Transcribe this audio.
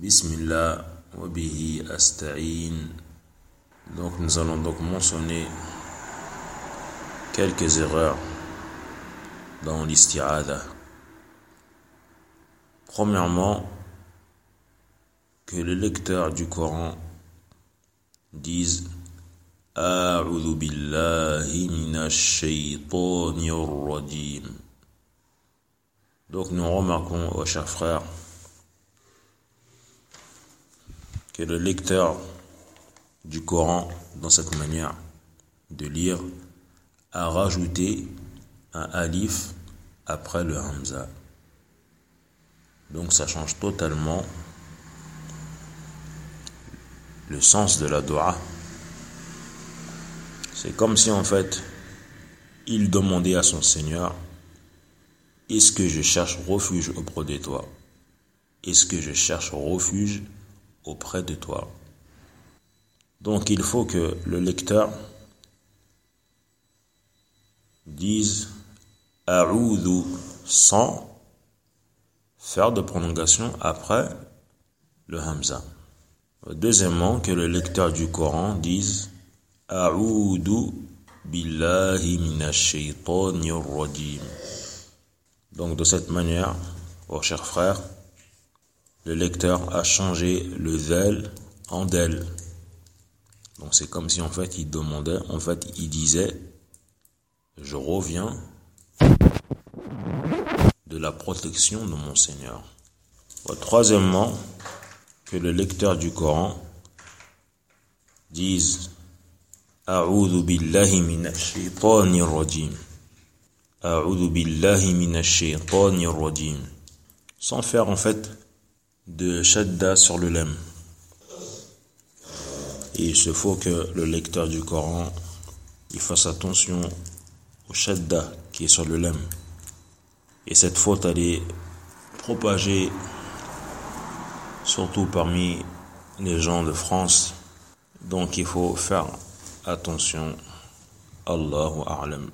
Bismillah wa bihi asta'in. Donc nous allons donc mentionner quelques erreurs dans l'isti'adha. Premièrement, que le lecteur du Coran dise billahi minash shaytanir rajim. Donc nous remarquons, chers frères, que le lecteur du Coran, dans cette manière de lire, a rajouté un alif après le hamza. Donc ça change totalement le sens de la dua. C'est comme si en fait il demandait à son Seigneur Est-ce que je cherche refuge auprès de toi? Est-ce que je cherche refuge auprès de toi Donc il faut que le lecteur dise A'udhu sans faire de prolongation après le hamza. Deuxièmement, que le lecteur du Coran dise A'udhu billahi minash rajim. Donc de cette manière, oh chers frères, le lecteur a changé le zel en del. Donc c'est comme si en fait il demandait, en fait il disait je reviens de la protection de mon Seigneur. Troisièmement, que le lecteur du Coran dise A'udhu billahi minash shaytanir rajim. A'udhu billahi minash shaytanir rajim. Sans faire en fait de shadda sur le lem. Il se faut que le lecteur du Coran il fasse attention au shadda qui est sur le lem. Et cette faute, elle est propagée surtout parmi les gens de France. Donc il faut faire attention. Allahu A'lam.